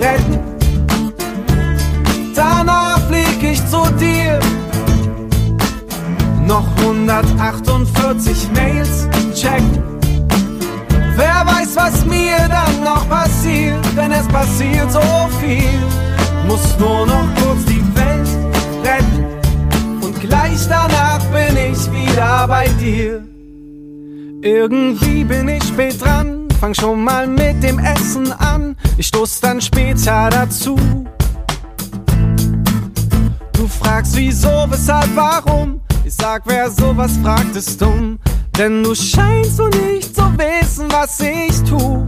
retten. Danach flieg ich zu dir. Noch 148 Mails checken. Wer weiß, was mir dann noch passiert, denn es passiert so viel. Muss nur noch kurz die Welt retten. Und gleich danach bin ich wieder bei dir. Irgendwie bin ich spät dran fang schon mal mit dem Essen an, ich stoß dann später dazu. Du fragst wieso, weshalb, warum? Ich sag, wer sowas fragt, ist dumm. Denn du scheinst so nicht zu wissen, was ich tu.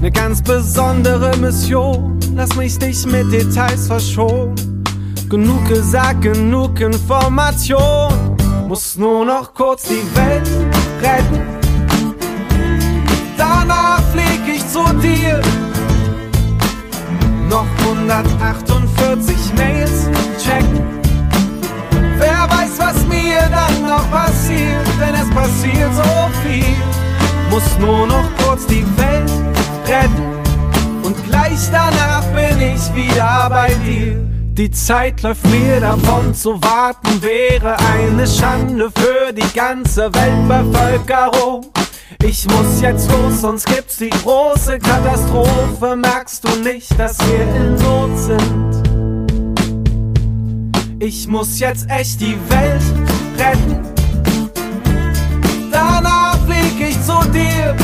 Ne ganz besondere Mission, lass mich dich mit Details verschonen. Genug gesagt, genug Information. Muss nur noch kurz die Welt retten flieg ich zu dir. Noch 148 Mails checken. Wer weiß, was mir dann noch passiert, denn es passiert so viel. Muss nur noch kurz die Welt retten. Und gleich danach bin ich wieder bei dir. Die Zeit läuft mir davon, zu warten wäre eine Schande für die ganze Weltbevölkerung. Ich muss jetzt los, sonst gibt's die große Katastrophe. Merkst du nicht, dass wir in Not sind? Ich muss jetzt echt die Welt retten. Danach flieg ich zu dir.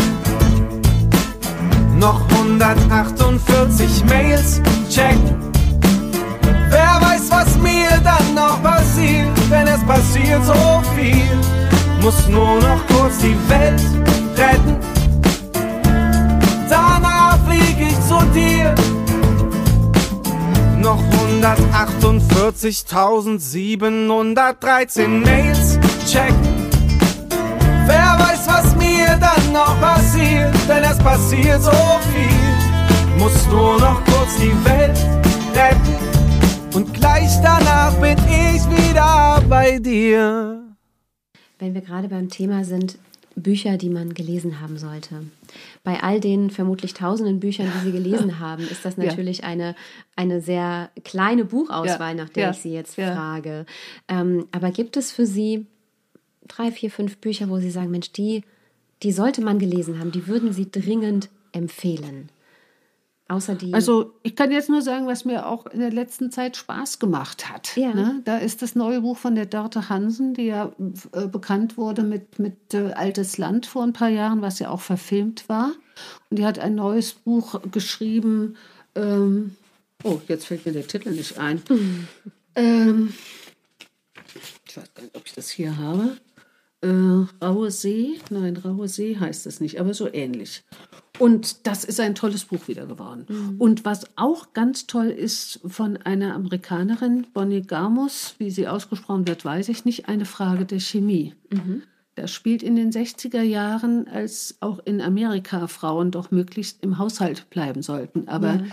Noch 148 Mails checken. Wer weiß, was mir dann noch passiert, wenn es passiert so viel. Muss nur noch kurz die Welt retten. Danach flieg ich zu dir. Noch 148.713 Mails, check. Wer weiß, was mir dann noch passiert, denn es passiert so viel. Muss nur noch kurz die Welt retten und gleich danach bin ich wieder bei dir. Wenn wir gerade beim Thema sind, Bücher, die man gelesen haben sollte. Bei all den vermutlich tausenden Büchern, die Sie gelesen haben, ist das natürlich ja. eine, eine sehr kleine Buchauswahl, ja. nach der ja. ich Sie jetzt frage. Ähm, aber gibt es für Sie drei, vier, fünf Bücher, wo Sie sagen, Mensch, die, die sollte man gelesen haben, die würden Sie dringend empfehlen? Außer die also ich kann jetzt nur sagen, was mir auch in der letzten Zeit Spaß gemacht hat. Ja. Ne? Da ist das neue Buch von der Dörte Hansen, die ja äh, bekannt wurde mit, mit äh, Altes Land vor ein paar Jahren, was ja auch verfilmt war. Und die hat ein neues Buch geschrieben. Ähm, oh, jetzt fällt mir der Titel nicht ein. Mhm. Ähm, ich weiß gar nicht, ob ich das hier habe. Äh, Raue See, nein, Raue See heißt es nicht, aber so ähnlich. Und das ist ein tolles Buch wieder geworden. Mhm. Und was auch ganz toll ist von einer Amerikanerin, Bonnie Garmus, wie sie ausgesprochen wird, weiß ich nicht, eine Frage der Chemie. Mhm. Das spielt in den 60er Jahren, als auch in Amerika Frauen doch möglichst im Haushalt bleiben sollten, aber ja.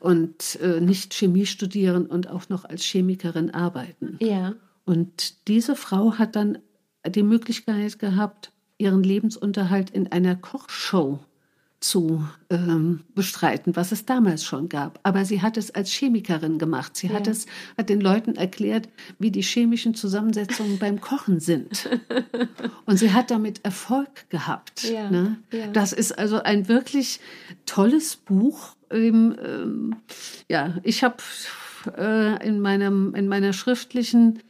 und äh, nicht Chemie studieren und auch noch als Chemikerin arbeiten. Ja. Und diese Frau hat dann die Möglichkeit gehabt, ihren Lebensunterhalt in einer Kochshow zu ähm, bestreiten, was es damals schon gab. Aber sie hat es als Chemikerin gemacht. Sie ja. hat es, hat den Leuten erklärt, wie die chemischen Zusammensetzungen beim Kochen sind. Und sie hat damit Erfolg gehabt. Ja. Ne? Ja. Das ist also ein wirklich tolles Buch. Ähm, ja, ich habe äh, in, meinem, in meiner schriftlichen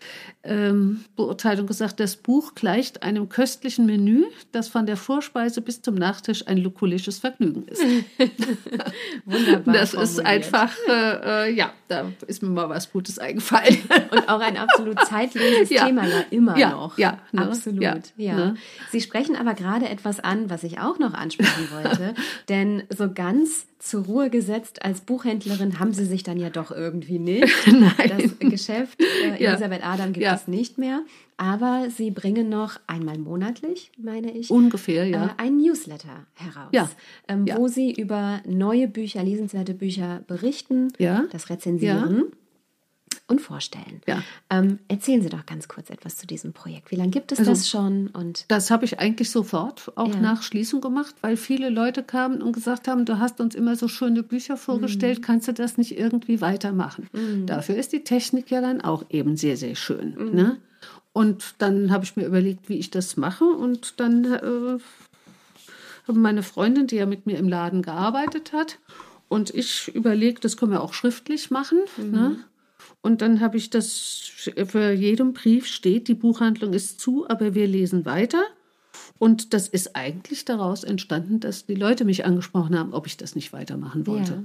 ähm, Beurteilung gesagt, das Buch gleicht einem köstlichen Menü, das von der Vorspeise bis zum Nachtisch ein lukulisches Vergnügen ist. Wunderbar. Das formuliert. ist einfach, äh, äh, ja, da ist mir mal was Gutes eingefallen. Und auch ein absolut zeitloses ja. Thema ja immer ja, noch. Ja, ne? absolut. Ja, ja. Ne? Sie sprechen aber gerade etwas an, was ich auch noch ansprechen wollte, denn so ganz zur Ruhe gesetzt als Buchhändlerin haben Sie sich dann ja doch irgendwie nicht. Nein. Das Geschäft äh, Elisabeth Adam gibt es nicht mehr. Aber Sie bringen noch einmal monatlich, meine ich. Ungefähr, ja. Äh, ein Newsletter heraus, ja. Ähm, ja. wo Sie über neue Bücher, lesenswerte Bücher berichten, ja. das rezensieren. Und vorstellen. Ja. Ähm, erzählen Sie doch ganz kurz etwas zu diesem Projekt. Wie lange gibt es also, das schon? Und das habe ich eigentlich sofort auch ja. nach Schließung gemacht, weil viele Leute kamen und gesagt haben, du hast uns immer so schöne Bücher vorgestellt, mhm. kannst du das nicht irgendwie weitermachen? Mhm. Dafür ist die Technik ja dann auch eben sehr, sehr schön. Mhm. Ne? Und dann habe ich mir überlegt, wie ich das mache und dann äh, habe meine Freundin, die ja mit mir im Laden gearbeitet hat, und ich überlegt, das können wir auch schriftlich machen. Ne? Und dann habe ich das, für jedem Brief steht, die Buchhandlung ist zu, aber wir lesen weiter. Und das ist eigentlich daraus entstanden, dass die Leute mich angesprochen haben, ob ich das nicht weitermachen wollte. Ja.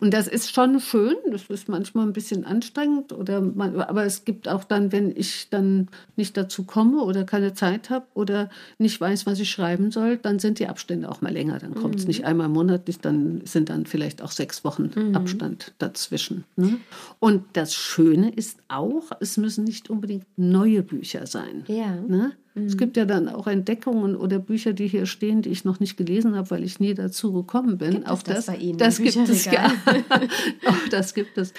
Und das ist schon schön, das ist manchmal ein bisschen anstrengend, oder man, aber es gibt auch dann, wenn ich dann nicht dazu komme oder keine Zeit habe oder nicht weiß, was ich schreiben soll, dann sind die Abstände auch mal länger. Dann kommt es mhm. nicht einmal monatlich, dann sind dann vielleicht auch sechs Wochen mhm. Abstand dazwischen. Ne? Und das Schöne ist auch, es müssen nicht unbedingt neue Bücher sein. Ja. Ne? Mhm. Es gibt ja dann auch Entdeckungen oder Bücher, die hier stehen, die ich noch nicht gelesen habe, weil ich nie dazu gekommen bin. Gibt auch das, das bei Ihnen? Das gibt es ja. auch das gibt es.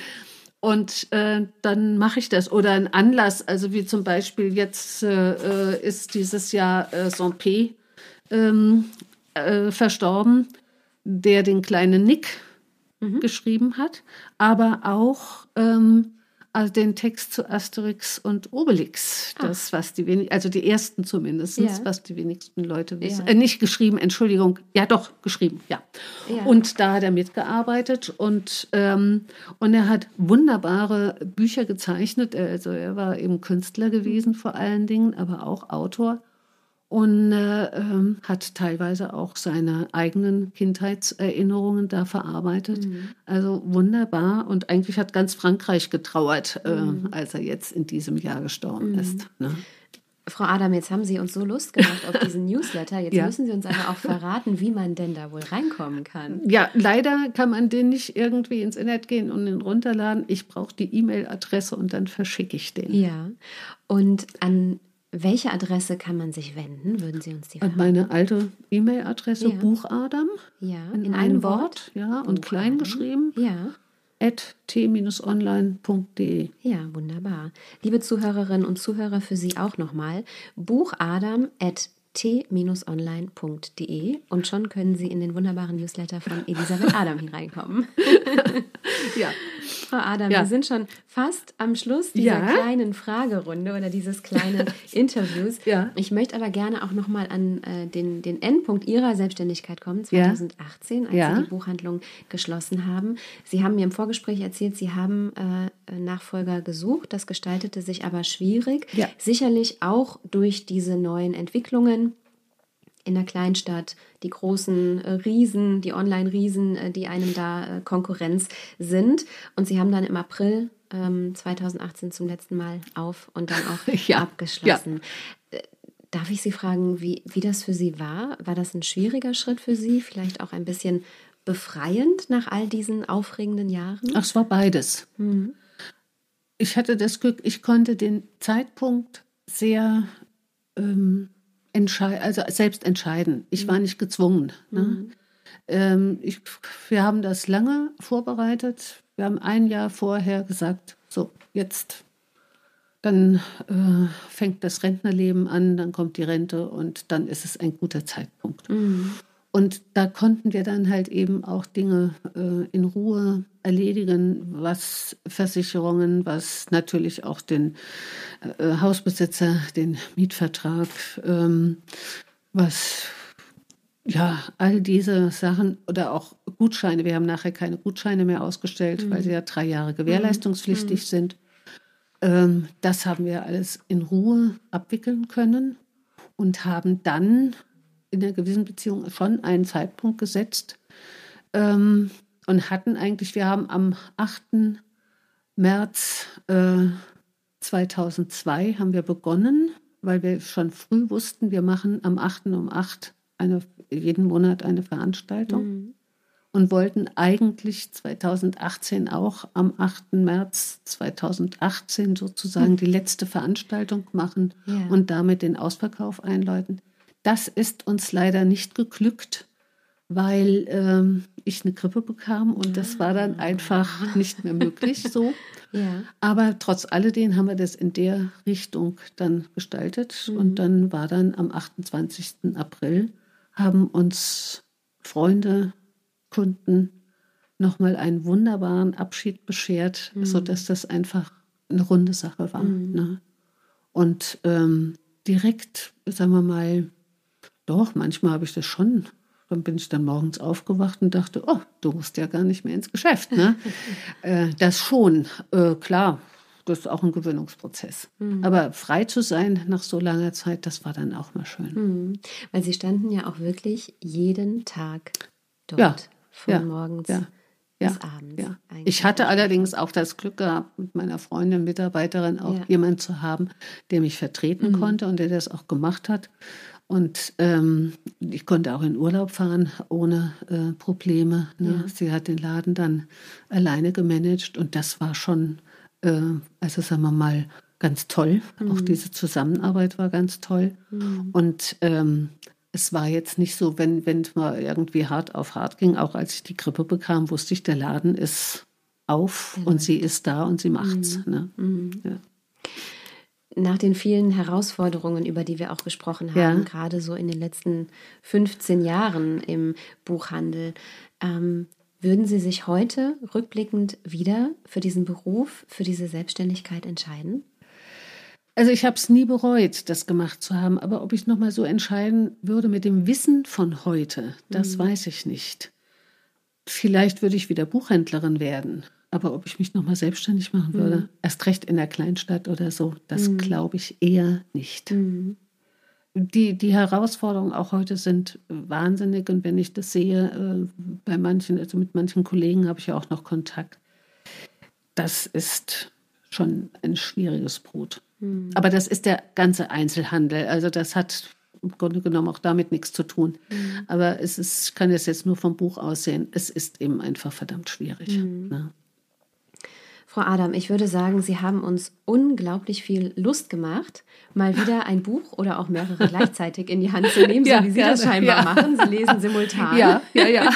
Und äh, dann mache ich das. Oder ein Anlass, also wie zum Beispiel jetzt äh, ist dieses Jahr äh, Saint-P ähm, äh, verstorben, der den kleinen Nick mhm. geschrieben hat, aber auch ähm, also den Text zu Asterix und Obelix. Das, was die wenig, also die ersten zumindest, ja. was die wenigsten Leute wissen. Ja. Äh, nicht geschrieben, Entschuldigung. Ja, doch, geschrieben, ja. ja. Und da hat er mitgearbeitet und, ähm, und er hat wunderbare Bücher gezeichnet. Also er war eben Künstler gewesen vor allen Dingen, aber auch Autor und äh, ähm, hat teilweise auch seine eigenen Kindheitserinnerungen da verarbeitet. Mhm. Also wunderbar und eigentlich hat ganz Frankreich getrauert, äh, mhm. als er jetzt in diesem Jahr gestorben mhm. ist. Ne? Frau Adam, jetzt haben Sie uns so Lust gemacht auf diesen Newsletter. Jetzt Ja. müssen Sie uns aber auch verraten, wie man denn da wohl reinkommen kann. Ja, leider kann man den nicht irgendwie ins Internet gehen und ihn runterladen. Ich brauche die E-Mail-Adresse und dann verschicke ich den. Ja. Und an welche Adresse kann man sich wenden? Würden Sie uns die Und verraten? meine alte E-Mail-Adresse, Ja. Buchadam, Ja, in, in, einem Wort, Wort. ja, und Buchadam. klein geschrieben, Ja. at t-online.de. Ja, wunderbar. Liebe Zuhörerinnen und Zuhörer, für Sie auch nochmal buchadam.t-online.de und schon können Sie in den wunderbaren Newsletter von Elisabeth Adam hineinkommen. Ja, Frau Adam, Ja. wir sind schon fast am Schluss dieser Ja. kleinen Fragerunde oder dieses kleinen Interviews. Ja. Ich möchte aber gerne auch nochmal an äh, den, den Endpunkt Ihrer Selbstständigkeit kommen, Ja. 2018, als. Sie die Buchhandlung geschlossen haben. Sie haben mir im Vorgespräch erzählt, Sie haben äh, Nachfolger gesucht. Das gestaltete sich aber schwierig. Sicherlich auch durch diese neuen Entwicklungen in der Kleinstadt, die großen äh, Riesen, die Online-Riesen, äh, die einem da äh, Konkurrenz sind. Und sie haben dann im April ähm, 2018 zum letzten Mal auf und dann auch Ja, abgeschlossen. Äh, Darf ich Sie fragen, wie, wie das für Sie war? War das ein schwieriger Schritt für Sie? Vielleicht auch ein bisschen befreiend nach all diesen aufregenden Jahren? ach, es war beides. Ich hatte das Glück, ich konnte den Zeitpunkt sehr ähm, entschei also selbst entscheiden. Ich war nicht gezwungen. Ne? Ähm, ich, wir haben das lange vorbereitet. Wir haben ein Jahr vorher gesagt, so jetzt, dann äh, fängt das Rentnerleben an, dann kommt die Rente und dann ist es ein guter Zeitpunkt. Und da konnten wir dann halt eben auch Dinge äh, in Ruhe erledigen, was Versicherungen, was natürlich auch den äh, Hausbesitzer, den Mietvertrag, ähm, was ja, all diese Sachen oder auch Gutscheine. Wir haben nachher keine Gutscheine mehr ausgestellt, weil sie ja drei Jahre gewährleistungspflichtig sind. Ähm, das haben wir alles in Ruhe abwickeln können und haben dann in einer gewissen Beziehung schon einen Zeitpunkt gesetzt ähm, und hatten eigentlich, wir haben am 8. März äh, 2002 haben wir begonnen, weil wir schon früh wussten, wir machen am 8. um 8 eine, jeden Monat eine Veranstaltung und wollten eigentlich 2018 auch am 8. März 2018 sozusagen die letzte Veranstaltung machen Ja. und damit den Ausverkauf einläuten. Das ist uns leider nicht geglückt, weil ähm, ich eine Grippe bekam und das war dann einfach nicht mehr möglich so. Ja. Aber trotz alledem haben wir das in der Richtung dann gestaltet. Und dann war dann am 28. April, haben uns Freunde, Kunden nochmal einen wunderbaren Abschied beschert, sodass das einfach eine runde Sache war. Ne? Und ähm, direkt, sagen wir mal, doch, manchmal habe ich das schon. Dann bin ich dann morgens aufgewacht und dachte, oh, du musst ja gar nicht mehr ins Geschäft. Ne? äh, das schon, äh, klar, das ist auch ein Gewöhnungsprozess. Aber frei zu sein nach so langer Zeit, das war dann auch mal schön. Mhm. Weil Sie standen ja auch wirklich jeden Tag dort. Ja, Von ja, morgens ja, bis ja, abends. Ja. Ich hatte allerdings auch das Glück gehabt, mit meiner Freundin, Mitarbeiterin auch Ja. Mhm. jemanden zu haben, der mich vertreten konnte und der das auch gemacht hat. Und ähm, ich konnte auch in Urlaub fahren ohne äh, Probleme. Ne? Sie hat den Laden dann alleine gemanagt und das war schon, äh, also sagen wir mal, ganz toll. Auch Mhm. diese Zusammenarbeit war ganz toll. Und ähm, es war jetzt nicht so, wenn wenn es mal irgendwie hart auf hart ging, auch als ich die Grippe bekam, wusste ich, der Laden ist auf und sie ist da und sie macht's. Ne? Ja. Nach den vielen Herausforderungen, über die wir auch gesprochen haben, Ja. gerade so in den letzten 15 Jahren im Buchhandel, ähm, würden Sie sich heute rückblickend wieder für diesen Beruf, für diese Selbstständigkeit entscheiden? Also ich habe es nie bereut, das gemacht zu haben, aber ob ich noch mal so entscheiden würde mit dem Wissen von heute, das weiß ich nicht. Vielleicht würde ich wieder Buchhändlerin werden, aber ob ich mich noch mal selbstständig machen würde, erst recht in der Kleinstadt oder so, das glaube ich eher nicht. Die, die Herausforderungen auch heute sind wahnsinnig und wenn ich das sehe, äh, bei manchen, also mit manchen Kollegen habe ich ja auch noch Kontakt, das ist schon ein schwieriges Brot. Mhm. Aber das ist der ganze Einzelhandel. Also das hat im Grunde genommen auch damit nichts zu tun. Mhm. Aber es ist, ich kann das jetzt nur vom Buch aussehen, es ist eben einfach verdammt schwierig. Mhm. Ne? Frau Adam, ich würde sagen, Sie haben uns unglaublich viel Lust gemacht, mal wieder ein Buch oder auch mehrere gleichzeitig in die Hand zu nehmen, ja, so wie Sie gerne. das scheinbar ja. machen. Sie lesen simultan. Ja, ja, ja.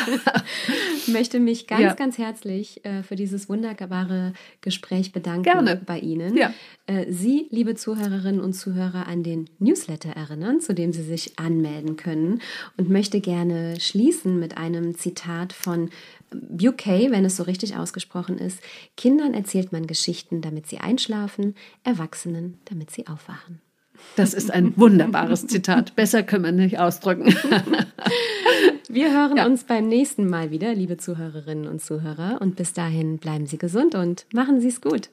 Ich möchte mich ganz, ja. ganz herzlich äh, für dieses wunderbare Gespräch bedanken gerne. bei Ihnen. Ja. Äh, Sie, liebe Zuhörerinnen und Zuhörer, an den Newsletter erinnern, zu dem Sie sich anmelden können und möchte gerne schließen mit einem Zitat von UK, wenn es so richtig ausgesprochen ist, Kindern erzählt man Geschichten, damit sie einschlafen, Erwachsenen, damit sie aufwachen. Das ist ein wunderbares Zitat. Besser können wir nicht ausdrücken. Wir hören ja. uns beim nächsten Mal wieder, liebe Zuhörerinnen und Zuhörer. Und bis dahin bleiben Sie gesund und machen Sie es gut.